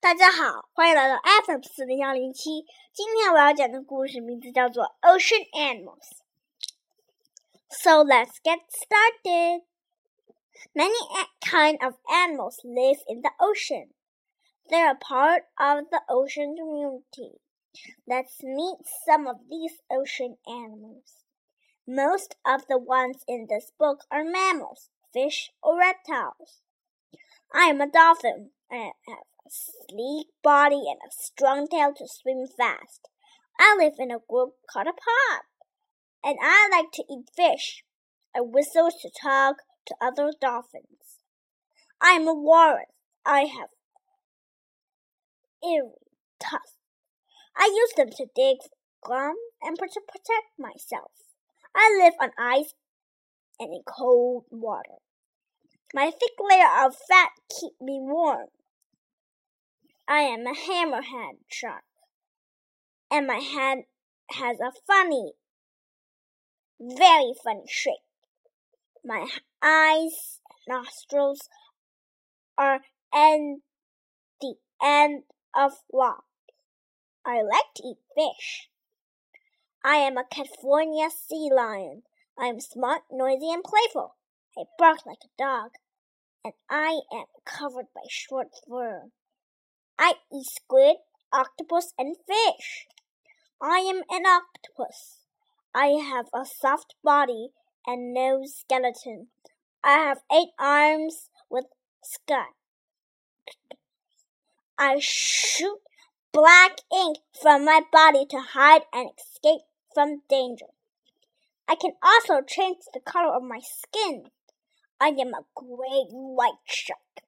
大家好，欢迎来到 FM 四零幺零七。今天我要讲的故事名字叫做《Ocean Animals》。So let's get started. Many kind of animals live in the ocean. They're a part of the ocean community. Let's meet some of these ocean animals. Most of the ones in this book are mammals, fish, or reptiles. I am a dolphin. I have sleek body and a strong tail to swim fast. I live in a group called a pod, and I like to eat fish. I whistle to talk to other dolphins. I am a walrus. I have eerie tusks. I use them to dig ground and to protect myself. I live on ice and in cold water. My thick layer of fat keep me warm. I am a hammerhead shark, and my head has a funny, very funny shape. My eyes nostrils are at the end of locks. I like to eat fish. I am a California sea lion. I am smart, noisy, and playful. I bark like a dog, and I am covered by short fur. I eat squid, octopus, and fish. I am an octopus. I have a soft body and no skeleton. I have eight arms with sky. I shoot black ink from my body to hide and escape from danger. I can also change the color of my skin. I am a great white shark.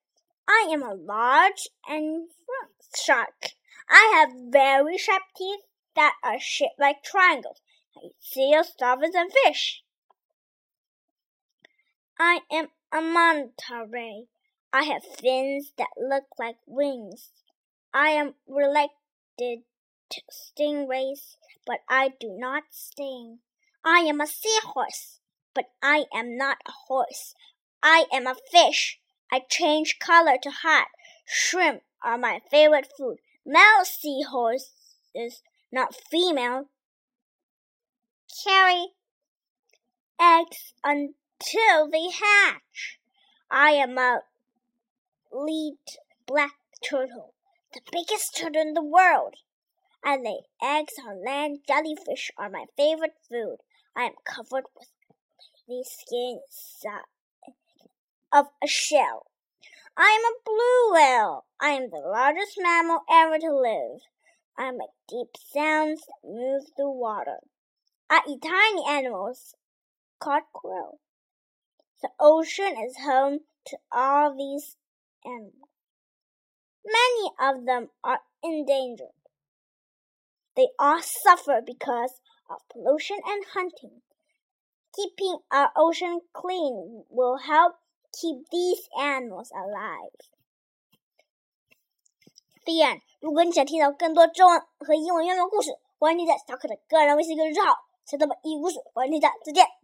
I am a large and shark. I have very sharp teeth that are shaped like triangles. I eat seals, and fish. I am a manta ray. I have fins that look like wings. I am related to stingrays, but I do not sting. I am a seahorse, but I am not a horse. I am a fish. I change color to hide. Shrimp are my favorite food. Male seahorses, not female, carry eggs until they hatch. I am a lead black turtle, the biggest turtle in the world. I lay eggs on land. Jellyfish are my favorite food. I am covered with skin of a shell. I am a blue whale. I am the largest mammal ever to live. I make deep sounds that move the water. I eat tiny animals called krill. The ocean is home to all these animals. Many of them are endangered. They all suffer because of pollution and hunting. Keeping our ocean clean will help keep these animals alive. bien 如果你想听到更多中文和英文原文故事，欢迎你在小可的个人微信公众号“小豆瓣英语故事”，欢迎你在再见。